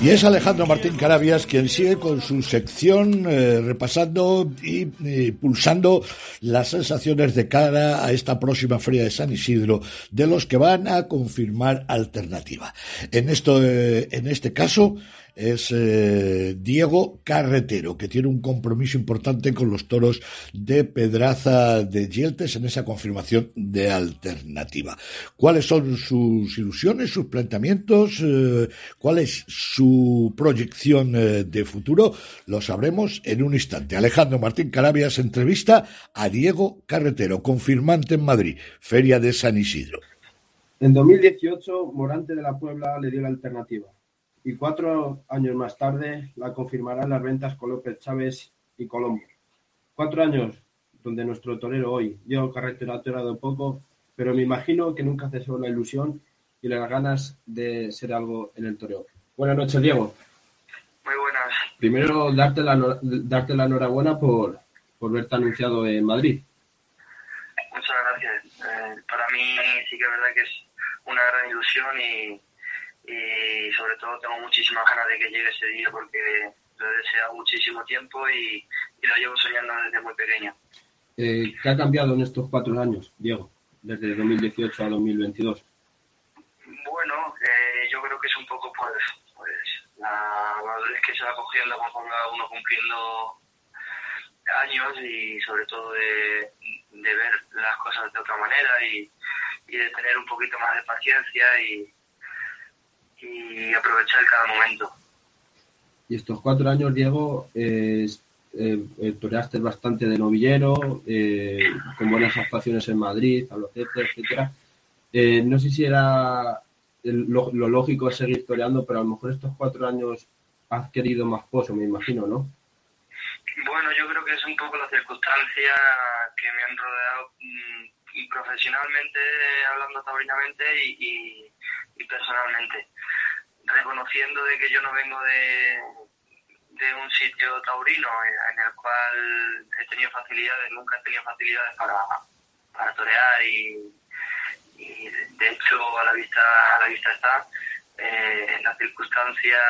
Y es Alejandro Martín Carabias quien sigue con su sección eh, repasando y pulsando las sensaciones de cara a esta próxima feria de San Isidro de los que van a confirmar alternativa. En esto, eh, en este caso, es eh, Diego Carretero, que tiene un compromiso importante con los toros de Pedraza de Yeltes en esa confirmación de alternativa. ¿Cuáles son sus ilusiones, sus planteamientos? Eh, ¿Cuál es su proyección eh, de futuro? Lo sabremos en un instante. Alejandro Martín Carabias entrevista a Diego Carretero, confirmante en Madrid, Feria de San Isidro. En 2018, Morante de la Puebla le dio la alternativa y cuatro años más tarde la confirmarán las ventas con López Chávez y Colombo. Cuatro años donde nuestro torero hoy, Diego Carretero, ha torado poco, pero me imagino que nunca cesó la ilusión y las ganas de ser algo en el toreo. Buenas noches, Diego. Muy buenas. Primero, darte la, darte la enhorabuena por, por verte anunciado en Madrid. Muchas gracias. Eh, para mí sí que es verdad que es una gran ilusión y, y sobre todo tengo muchísimas ganas de que llegue ese día porque lo he deseado muchísimo tiempo y, y lo llevo soñando desde muy pequeño. Eh, ¿Qué ha cambiado en estos cuatro años, Diego, desde 2018 a 2022? Bueno, eh, yo creo que es un poco pues, pues la madurez que se va cogiendo conforme va uno cumpliendo años y sobre todo de, de ver las cosas de otra manera y, y de tener un poquito más de paciencia y, y aprovechar cada momento. Y estos cuatro años, Diego, eh, eh, toreaste bastante de novillero, eh, con buenas actuaciones en Madrid, Albacete, etcétera. Eh, no sé si era el- lo, lo lógico es seguir toreando, pero a lo mejor estos cuatro años has querido más pozo, me imagino, ¿no? Bueno, yo creo que es un poco la circunstancia que me han rodeado mm, y profesionalmente, hablando taurinamente y, y, y personalmente. Reconociendo de que yo no vengo de, de un sitio taurino en en el cual he tenido facilidades, nunca he tenido facilidades para, para torear y, de hecho a la vista, a la vista está, eh, las circunstancias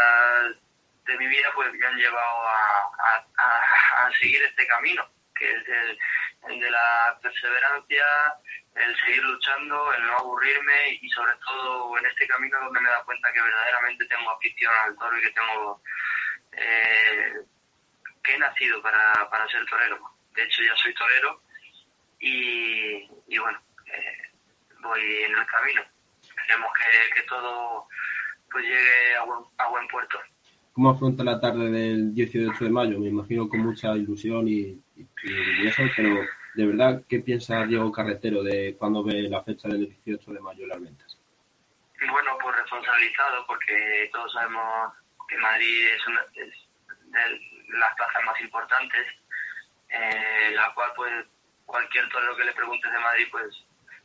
de mi vida pues me han llevado a, a- a- seguir este camino, que es el de la perseverancia, el seguir luchando, el no aburrirme y sobre todo en este camino donde me dado cuenta que verdaderamente tengo afición al toro y que tengo eh, que he nacido para, para ser torero. De hecho ya soy torero y, y bueno, eh, voy en el camino. Esperemos que, que todo pues llegue a buen, a buen puerto. ¿Cómo afronta la tarde del 18 de mayo? Me imagino con mucha ilusión y, y- y eso, pero de verdad, ¿qué piensa Diego Carretero de cuando ve la fecha del 18 de mayo en las ventas? Bueno, pues responsabilizado porque todos sabemos que Madrid es una de las plazas más importantes, eh, la cual pues cualquier torero que le preguntes de Madrid pues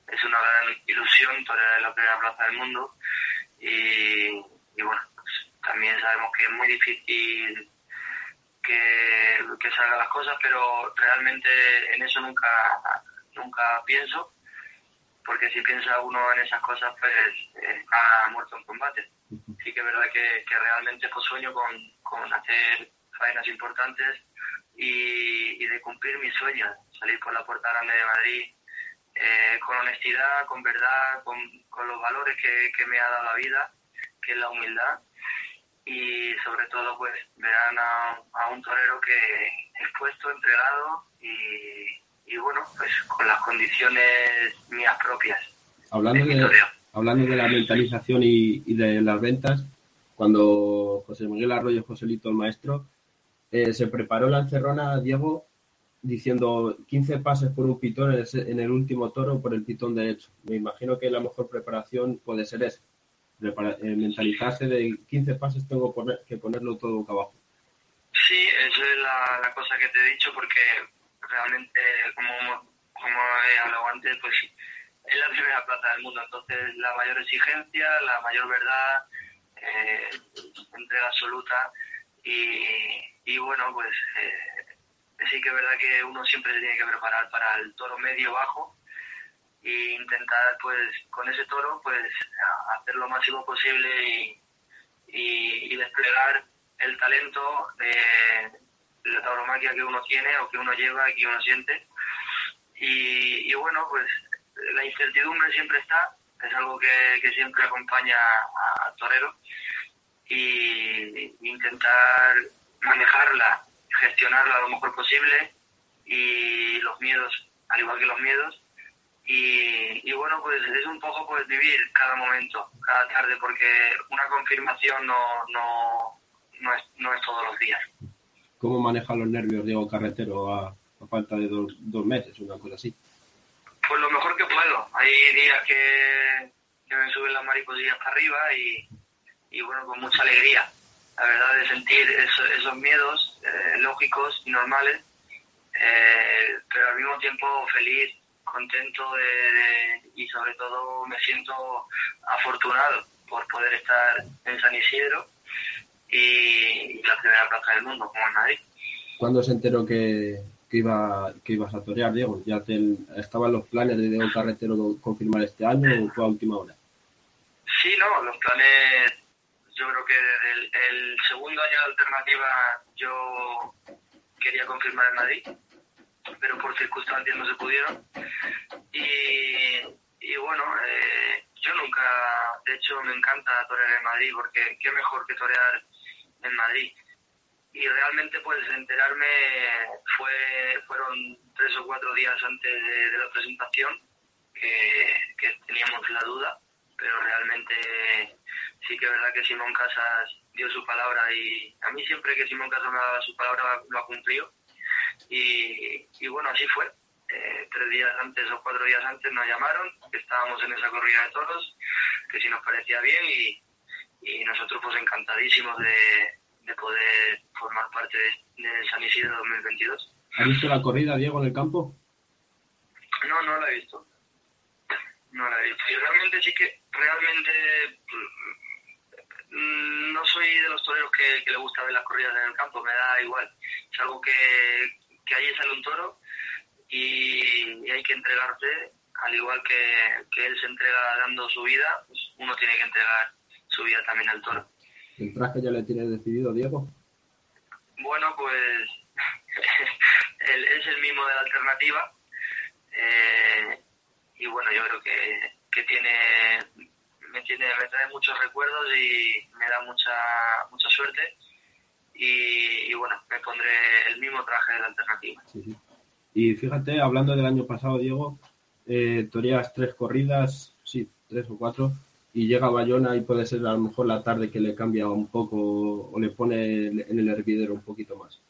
es una gran ilusión torear en la primera plaza del mundo y, y bueno, pues, también sabemos que es muy difícil que, que salgan las cosas, pero realmente en eso nunca, nunca pienso porque si piensa uno en esas cosas, pues está muerto en combate. Sí que es verdad que, que realmente pues sueño con, con hacer faenas importantes y, y de cumplir mis sueños, salir por la puerta grande de Madrid eh, con honestidad, con verdad, con, con los valores que, que me ha dado la vida, que es la humildad y sobre todo pues verán a, a un torero que es puesto, entregado y, y bueno, pues con las condiciones mías propias. Hablando de hablando de la mentalización y, y de las ventas, cuando José Miguel Arroyo, Joselito el maestro, eh, se preparó la encerrona, Diego, diciendo 15 pases por un pitón en el, en el último toro por el pitón derecho. Me imagino que la mejor preparación puede ser esa. Prepara- eh, mentalizarse de 15 pases tengo que ponerlo todo boca abajo. Sí, eso es la, cosa que te he dicho porque realmente, como, como he hablado antes, pues es la primera plaza del mundo. Entonces, la mayor exigencia, la mayor verdad, eh, entrega absoluta y, y bueno, pues eh, sí que es verdad que uno siempre se tiene que preparar para el toro medio-bajo e intentar, pues, con ese toro, pues, hacer lo máximo posible y, y, y desplegar el talento de la tauromaquia que uno tiene o que uno lleva y que uno siente. Y, y bueno, pues la incertidumbre siempre está, es algo que, que siempre acompaña al torero y intentar manejarla, gestionarla lo mejor posible y los miedos, al igual que los miedos. Y, y bueno, pues es un poco pues vivir cada momento, cada tarde, porque una confirmación no, no, no, es, no es todos los días. ¿Cómo maneja los nervios Diego Carretero a, a falta de dos, dos meses, una cosa así? Pues lo mejor que puedo. Hay días que, que me suben las mariposillas para arriba y, y bueno, con mucha alegría. La verdad de sentir eso- esos miedos eh, lógicos y normales, eh, pero al mismo tiempo feliz, contento de, y sobre todo me siento afortunado por poder estar en San Isidro y, y la primera plaza del mundo, como en Madrid. ¿Cuándo se enteró que, que, iba, que ibas a torear, Diego? ¿Ya te, estaban los planes de Diego Carretero confirmar este año o fue a última hora? Sí, no, los planes, yo creo que desde el, el segundo año de alternativa yo quería confirmar en Madrid, pero por circunstancias no se pudieron. Y, y bueno, eh, yo nunca, de hecho me encanta torear en Madrid porque qué mejor que torear en Madrid. Y realmente pues enterarme fue fueron tres o cuatro días antes de, la presentación que, que teníamos la duda pero realmente sí que es verdad que Simón Casas dio su palabra y a mí siempre que Simón Casas me dado su palabra lo ha cumplido y, y bueno, así fue. Eh, tres días antes o cuatro días antes nos llamaron, que estábamos en esa corrida de toros, que si nos parecía bien y, y nosotros pues encantadísimos de, de poder formar parte de, de San Isidro 2022. ¿Has visto la corrida, Diego, en el campo? No, no la he visto. No la he visto. Y realmente sí que, realmente mm, no soy de los toreros que, que le gusta ver las corridas en el campo, me da igual. Es algo que, que ahí sale un toro y, y hay que entregarse, al igual que, que él se entrega dando su vida, pues uno tiene que entregar su vida también al toro. ¿El traje ya le tienes decidido, Diego? Bueno, pues el- es el mismo de la alternativa. eh, y bueno, yo creo que, que tiene, me tiene, me trae muchos recuerdos y me da mucha, mucha suerte. Y, y bueno, me pondré el mismo traje de la alternativa. Sí, sí. Y fíjate, hablando del año pasado, Diego, eh, toreas tres corridas, sí, tres o cuatro, y llega Bayona y puede ser a lo mejor la tarde que le cambia un poco o le pone en el hervidero un poquito más.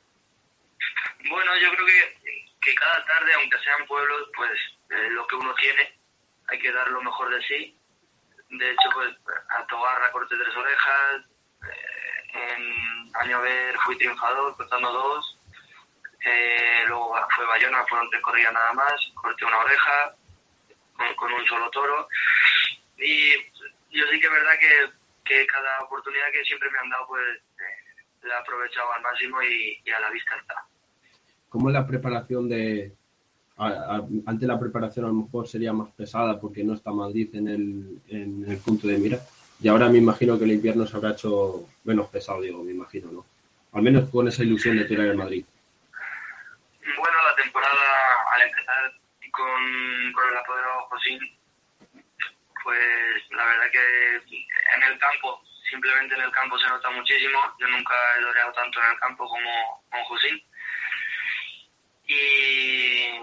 Bueno, yo creo que, que cada tarde, aunque sean pueblos, pues eh, lo que uno tiene, hay que dar lo mejor de sí. De hecho, pues a Tobarra corté tres orejas, en Añover fui triunfador cortando dos, eh, luego fue Bayona, fueron tres corridas nada más, corté una oreja con, un solo toro. Y yo sí que es verdad que, que cada oportunidad que siempre me han dado, pues eh, la he aprovechado al máximo y, a la vista está. ¿Cómo es la preparación de... a- a- antes la preparación a lo mejor sería más pesada porque no está Madrid en el, en el punto de mira. Y ahora me imagino que el invierno se habrá hecho menos pesado, digo, me imagino, ¿no? Al menos con esa ilusión de tirar en Madrid. Bueno, la temporada al empezar con, con el apoderado Josín, pues la verdad que en el campo, simplemente en el campo se nota muchísimo. Yo nunca he doreado tanto en el campo como con Josín. Y,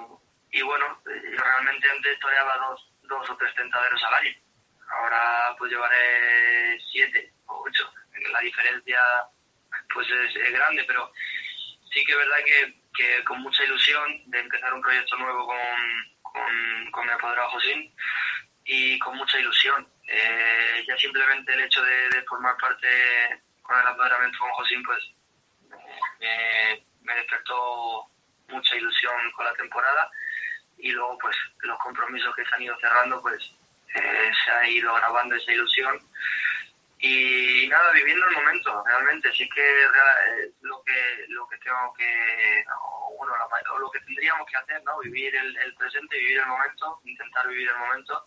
y bueno, yo realmente antes toreaba dos, dos o tres tentaderos al año. Ahora pues llevaré siete o ocho. La diferencia pues es, es grande, pero sí que es verdad que, que con mucha ilusión de empezar un proyecto nuevo con, con, con mi apoderado Josín y con mucha ilusión. Eh, ya simplemente el hecho de, de, formar parte con el apoderamiento con Josín, pues me, me despertó mucha ilusión con la temporada y luego pues los compromisos que se han ido cerrando, pues eh, se ha ido grabando esa ilusión y nada, viviendo el momento, realmente, sí que eh, lo que lo que tengo que, o, bueno, lo que tendríamos que hacer, ¿no? Vivir el, el, presente, vivir el momento, intentar vivir el momento.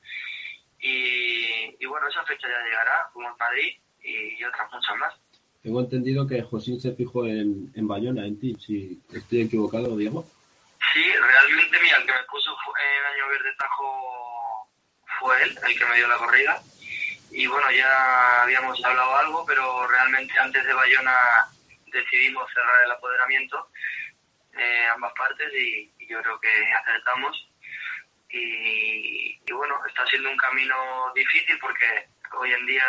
Y, y bueno, esa fecha ya llegará, como en Madrid y, otras muchas más. Tengo entendido que Josín se fijó en, en Bayona, en ti, si estoy equivocado, Diego. Sí, realmente, mira, el que me puso en Año Verde Tajo fue él, el que me dio la corrida y bueno, ya habíamos hablado algo, pero realmente antes de Bayona decidimos cerrar el apoderamiento, eh, ambas partes, y, y, yo creo que acertamos. Y, y, bueno, está siendo un camino difícil porque hoy en día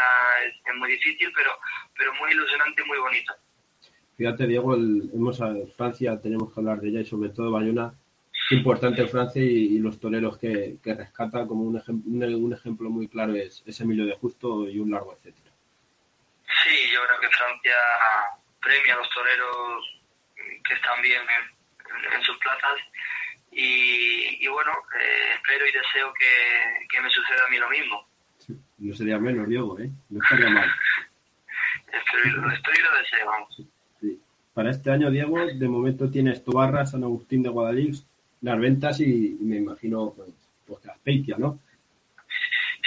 es, es muy difícil, pero, pero muy ilusionante y muy bonito. Fíjate, Diego, el, hemos Francia, tenemos que hablar de ella y sobre todo Bayona Importante Francia y, y, los toreros que, que rescata como un, ejem un, un, ejemplo muy claro es, es, Emilio de Justo y un largo etcétera. Sí, yo creo que Francia premia a los toreros que están bien en, en, en sus plazas y, y bueno, eh, espero y deseo que, que, me suceda a mí lo mismo. Sí, no sería menos, Diego, ¿eh? No estaría mal. espero, lo espero y lo deseo, vamos. Sí. Para este año, Diego, de momento tienes Tobarra, San Agustín de Guadalix, las ventas y, me imagino pues, pues Peitia, ¿no?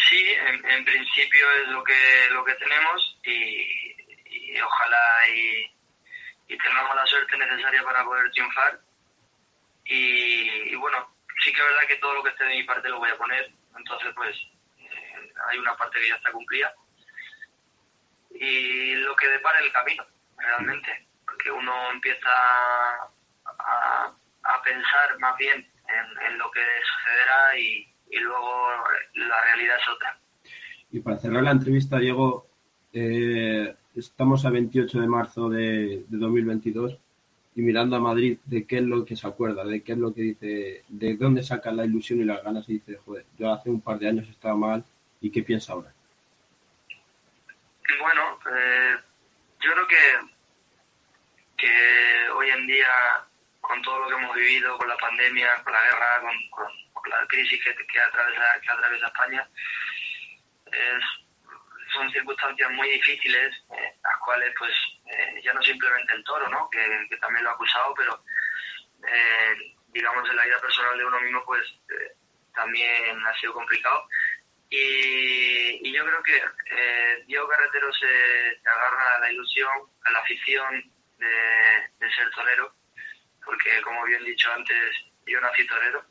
Sí, en, principio es lo que lo que tenemos y, ojalá y, tengamos la suerte necesaria para poder triunfar. Y, bueno, sí que es verdad que todo lo que esté de mi parte lo voy a poner, entonces pues eh, hay una parte que ya está cumplida. Y lo que depara el camino, realmente, porque uno empieza a pensar más bien en, en lo que sucederá y, y, luego la realidad es otra. Y para cerrar la entrevista, Diego, eh, estamos a 28 de marzo de, de, 2022 y mirando a Madrid, ¿de qué es lo que se acuerda? ¿De qué es lo que dice? ¿De dónde saca la ilusión y las ganas y dice, joder, yo hace un par de años estaba mal y qué piensa ahora? Bueno, eh, yo creo que, que hoy en día con todo lo que hemos vivido, con la pandemia, con la guerra, con, con, la crisis que, que, atraviesa, que atraviesa España, es, son circunstancias muy difíciles, eh, las cuales pues eh, ya no simplemente el toro, ¿no? que, también lo ha acusado, pero eh, digamos en la vida personal de uno mismo pues eh, también ha sido complicado. Y, yo creo que Diego Carretero se, se, agarra a la ilusión, a la afición de, de ser torero porque como bien dicho antes, yo nací torero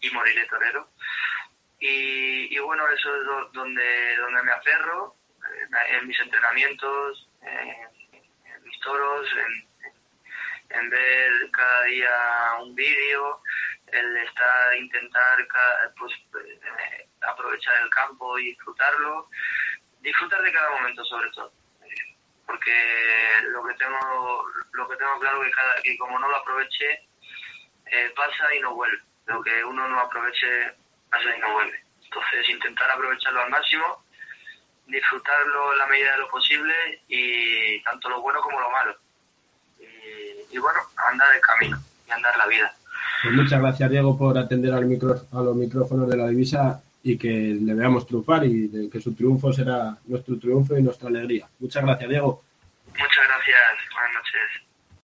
y moriré torero. Y, bueno, eso es do, donde, donde me aferro, en, en mis entrenamientos, en, mis toros, en, en, ver cada día un vídeo, el estar, intentar pues, eh, aprovechar el campo y disfrutarlo, disfrutar de cada momento sobre todo porque lo que tengo lo que tengo claro que cada que como no lo aproveche eh, pasa y no vuelve. Lo que uno no aproveche pasa y no vuelve. Entonces intentar aprovecharlo al máximo disfrutarlo en la medida de lo posible y tanto lo bueno como lo malo. Y, bueno andar el camino y andar la vida. Pues muchas gracias Diego por atender al micro, a los micrófonos de la divisa y que le veamos triunfar y de que su triunfo será nuestro triunfo y nuestra alegría. Muchas gracias, Diego. Muchas gracias. Buenas noches.